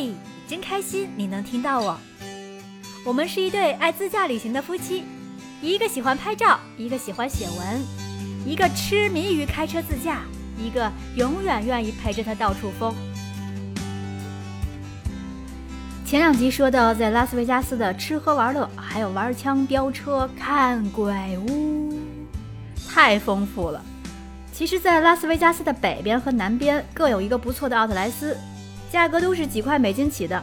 嘿，真开心你能听到我。我们是一对爱自驾旅行的夫妻，一个喜欢拍照，一个喜欢写文，一个痴迷于开车自驾，一个永远愿意陪着他到处疯。前两集说到在拉斯维加斯的吃喝玩乐，还有玩枪、飙车、看鬼屋，太丰富了。其实，在拉斯维加斯的北边和南边各有一个不错的奥特莱斯，价格都是几块美金起的。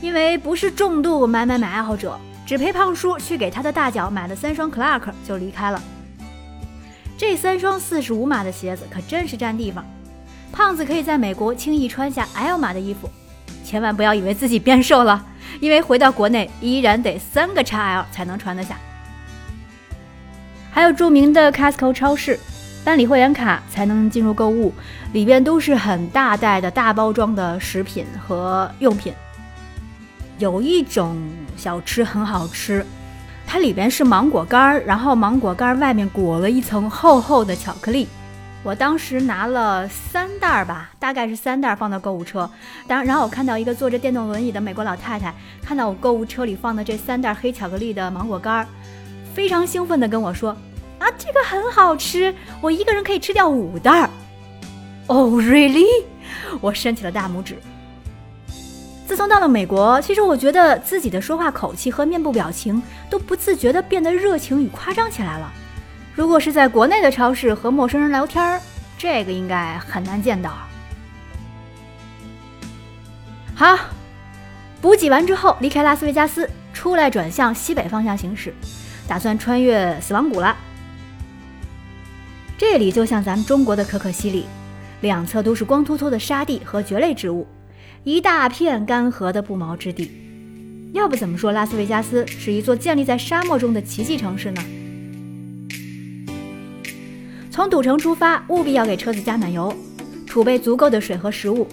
因为不是重度买买买爱好者，只陪胖叔去给他的大脚买了三双 Clark 就离开了。这三双四十五码的鞋子可真是占地方，胖子可以在美国轻易穿下 L 码的衣服，千万不要以为自己变瘦了，因为回到国内依然得三个 XL 才能穿得下。还有著名的 Costco 超市，办理会员卡才能进入购物，里边都是很大袋的大包装的食品和用品。有一种小吃很好吃，它里边是芒果干儿，然后芒果干儿外面裹了一层厚厚的巧克力。我当时拿了三袋儿吧，大概是三袋儿放到购物车。当然后我看到一个坐着电动轮椅的美国老太太，看到我购物车里放的这三袋黑巧克力的芒果干儿，非常兴奋地跟我说：“啊，这个很好吃，我一个人可以吃掉五袋儿。” Oh really？我伸起了大拇指。自从到了美国，其实我觉得自己的说话口气和面部表情都不自觉地变得热情与夸张起来了。如果是在国内的超市和陌生人聊天，这个应该很难见到。好，补给完之后，离开拉斯维加斯，出来转向西北方向行驶，打算穿越死亡谷了。这里就像咱们中国的可可西里，两侧都是光秃秃的沙地和蕨类植物。一大片干涸的不毛之地，要不怎么说拉斯维加斯是一座建立在沙漠中的奇迹城市呢？从赌城出发，务必要给车子加满油，储备足够的水和食物。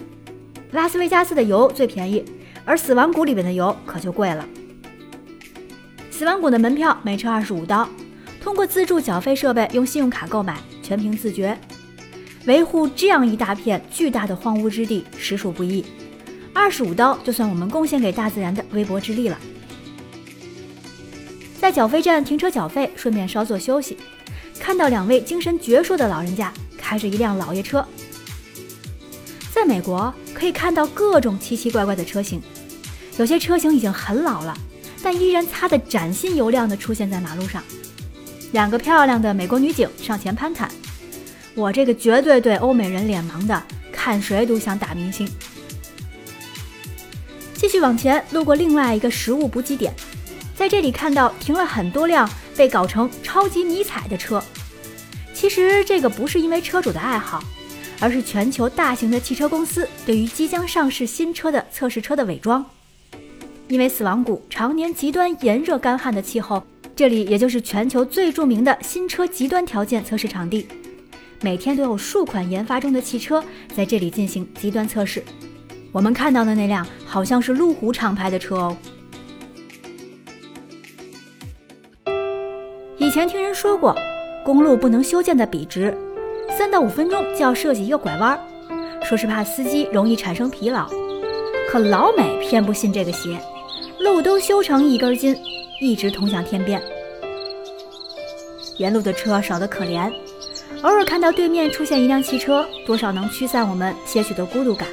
拉斯维加斯的油最便宜，而死亡谷里面的油可就贵了。死亡谷的门票每车二十五刀，通过自助缴费设备用信用卡购买，全凭自觉。维护这样一大片巨大的荒芜之地，实属不易。二十五刀就算我们贡献给大自然的微薄之力了。在缴费站停车缴费，顺便稍作休息，看到两位精神矍铄的老人家开着一辆老爷车。在美国可以看到各种奇奇怪怪的车型，有些车型已经很老了，但依然擦得崭新油亮的出现在马路上。两个漂亮的美国女警上前攀谈，我这个绝对对欧美人脸盲的，看谁都想打明星。继续往前，路过另外一个食物补给点，在这里看到停了很多辆被搞成超级迷彩的车。其实这个不是因为车主的爱好，而是全球大型的汽车公司对于即将上市新车的测试车的伪装。因为死亡谷常年极端炎热干旱的气候，这里也就是全球最著名的新车极端条件测试场地，每天都有数款研发中的汽车在这里进行极端测试。我们看到的那辆好像是路虎厂牌的车哦。以前听人说过，公路不能修建的笔直，三到五分钟就要设计一个拐弯，说是怕司机容易产生疲劳。可老美偏不信这个邪，路都修成一根筋，一直通向天边。沿路的车少得可怜，偶尔看到对面出现一辆汽车，多少能驱散我们些许的孤独感。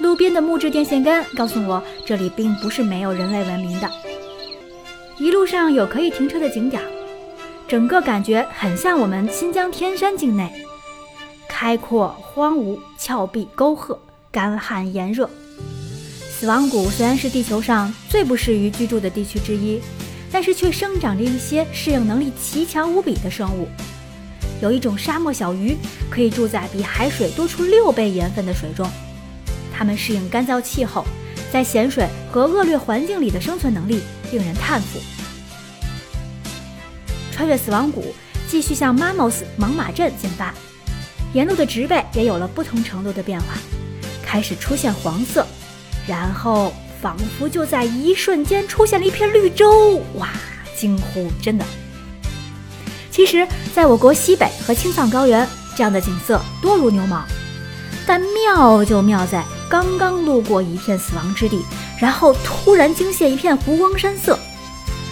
路边的木质电线杆告诉我，这里并不是没有人类文明的。一路上有可以停车的景点，整个感觉很像我们新疆天山境内，开阔、荒芜、峭壁、沟壑、干旱、炎热。死亡谷虽然是地球上最不适于居住的地区之一，但是却生长着一些适应能力奇强无比的生物。有一种沙漠小鱼，可以住在比海水多出六倍盐分的水中。它们适应干燥气候，在咸水和恶劣环境里的生存能力令人叹服。穿越死亡谷，继续向 Mamos 猛马镇进发，沿路的植被也有了不同程度的变化，开始出现黄色，然后仿佛就在一瞬间出现了一片绿洲，哇！惊呼，真的。其实，在我国西北和青藏高原，这样的景色多如牛毛，但妙就妙在。刚刚路过一片死亡之地，然后突然惊现一片湖光山色，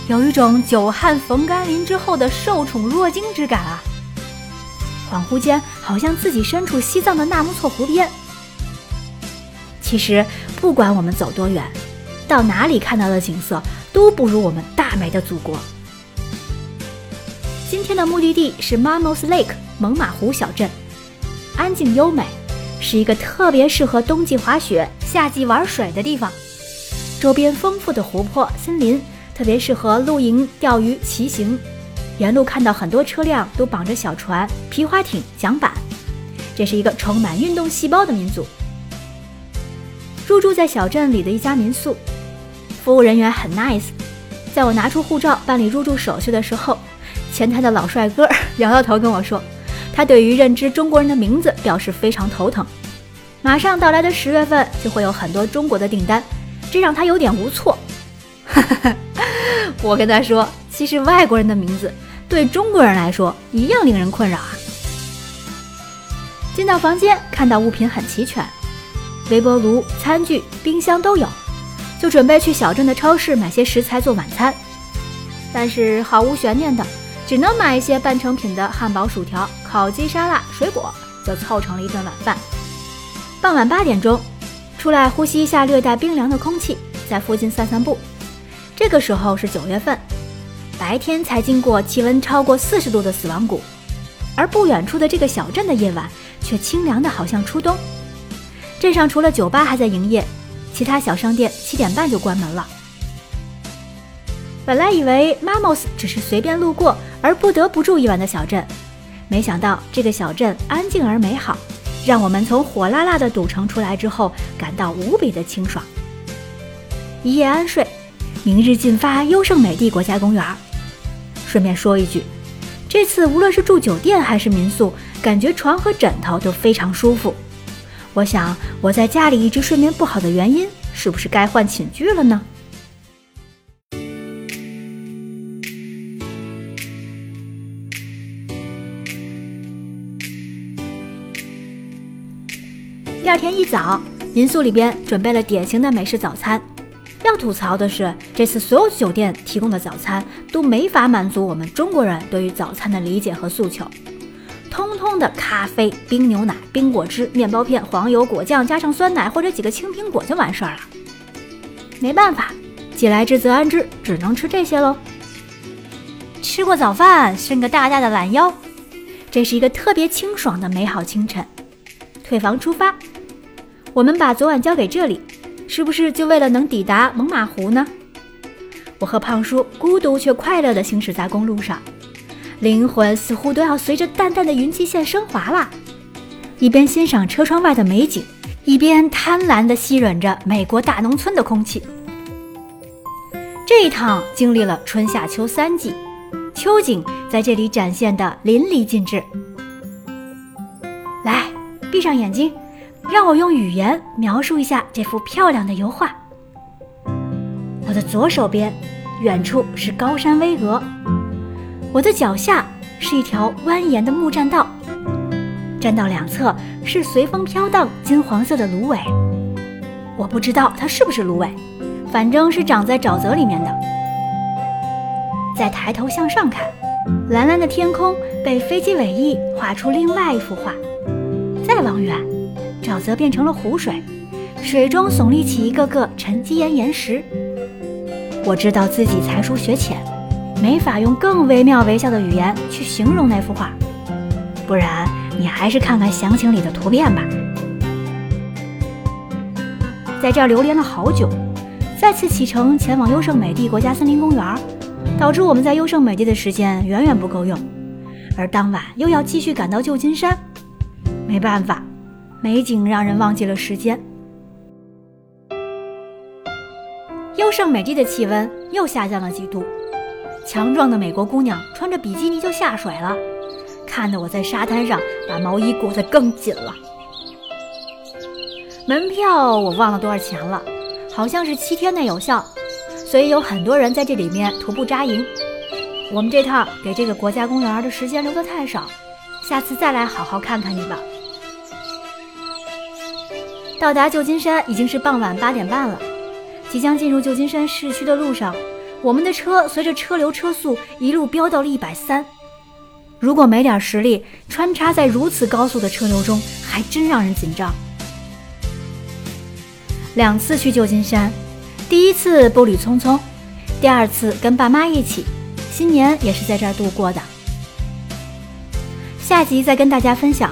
有一种久旱逢甘霖之后的受宠若惊之感啊！恍惚间，好像自己身处西藏的纳木错湖边。其实，不管我们走多远，到哪里看到的景色，都不如我们大美的祖国。今天的目的地是 Mamos Lake 猛犸湖小镇，安静优美，是一个特别适合冬季滑雪、夏季玩水的地方。周边丰富的湖泊、森林，特别适合露营、钓鱼、骑行。沿路看到很多车辆都绑着小船、皮划艇、桨板，这是一个充满运动细胞的民族。入住在小镇里的一家民宿，服务人员很 nice。在我拿出护照办理入住手续的时候，前台的老帅哥摇摇头跟我说，他对于认知中国人的名字表示非常头疼。马上到来的十月份就会有很多中国的订单，这让他有点无措。我跟他说，其实外国人的名字。对中国人来说，一样令人困扰啊！进到房间，看到物品很齐全，微波炉、餐具、冰箱都有，就准备去小镇的超市买些食材做晚餐。但是毫无悬念的，只能买一些半成品的汉堡、薯条、烤鸡、沙拉、水果，就凑成了一顿晚饭。傍晚八点钟，出来呼吸一下略带冰凉的空气，在附近散散步。这个时候是九月份。白天才经过气温超过四十度的死亡谷，而不远处的这个小镇的夜晚却清凉的好像初冬。镇上除了酒吧还在营业，其他小商店七点半就关门了。本来以为 Mamos 只是随便路过而不得不住一晚的小镇，没想到这个小镇安静而美好，让我们从火辣辣的赌城出来之后感到无比的清爽。一夜安睡，明日进发优胜美地国家公园。顺便说一句，这次无论是住酒店还是民宿，感觉床和枕头都非常舒服。我想我在家里一直睡眠不好的原因，是不是该换寝具了呢？第二天一早，民宿里边准备了典型的美式早餐。要吐槽的是，这次所有酒店提供的早餐都没法满足我们中国人对于早餐的理解和诉求，通通的咖啡、冰牛奶、冰果汁、面包片、黄油、果酱，加上酸奶或者几个青苹果就完事儿了。没办法，既来之则安之，只能吃这些喽。吃过早饭，伸个大大的懒腰，这是一个特别清爽的美好清晨。退房出发，我们把昨晚交给这里。是不是就为了能抵达猛犸湖呢？我和胖叔孤独却快乐地行驶在公路上，灵魂似乎都要随着淡淡的云际线升华了。一边欣赏车窗外的美景，一边贪婪地吸吮着美国大农村的空气。这一趟经历了春夏秋三季，秋景在这里展现的淋漓尽致。来，闭上眼睛。让我用语言描述一下这幅漂亮的油画。我的左手边，远处是高山巍峨；我的脚下是一条蜿蜒的木栈道，栈道两侧是随风飘荡金黄色的芦苇。我不知道它是不是芦苇，反正是长在沼泽里面的。再抬头向上看，蓝蓝的天空被飞机尾翼画出另外一幅画。再往远。沼泽变成了湖水，水中耸立起一个个沉积岩岩石。我知道自己才疏学浅，没法用更惟妙惟肖的语言去形容那幅画，不然你还是看看详情里的图片吧。在这儿流连了好久，再次启程前往优胜美地国家森林公园，导致我们在优胜美地的时间远远不够用，而当晚又要继续赶到旧金山，没办法。美景让人忘记了时间。优胜美地的气温又下降了几度，强壮的美国姑娘穿着比基尼就下水了，看得我在沙滩上把毛衣裹得更紧了。门票我忘了多少钱了，好像是七天内有效，所以有很多人在这里面徒步扎营。我们这趟给这个国家公园的时间留得太少，下次再来好好看看你吧。到达旧金山已经是傍晚八点半了。即将进入旧金山市区的路上，我们的车随着车流车速一路飙到了一百三。如果没点实力，穿插在如此高速的车流中，还真让人紧张。两次去旧金山，第一次步履匆匆，第二次跟爸妈一起，新年也是在这儿度过的。下集再跟大家分享。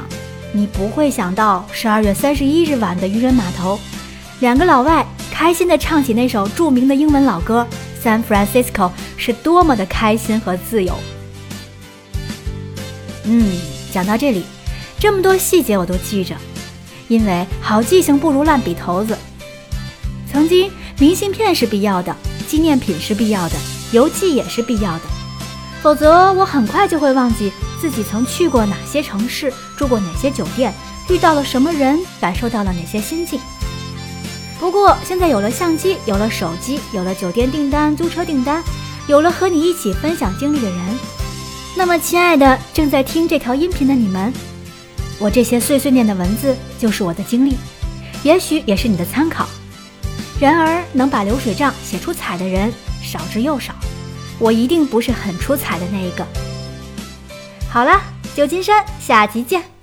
你不会想到，十二月三十一日晚的渔人码头，两个老外开心地唱起那首著名的英文老歌《San Francisco》，是多么的开心和自由。嗯，讲到这里，这么多细节我都记着，因为好记性不如烂笔头子。曾经，明信片是必要的，纪念品是必要的，邮寄也是必要的，否则我很快就会忘记。自己曾去过哪些城市，住过哪些酒店，遇到了什么人，感受到了哪些心境。不过现在有了相机，有了手机，有了酒店订单、租车订单，有了和你一起分享经历的人，那么，亲爱的正在听这条音频的你们，我这些碎碎念的文字就是我的经历，也许也是你的参考。然而，能把流水账写出彩的人少之又少，我一定不是很出彩的那一个。好了，旧金山，下集见。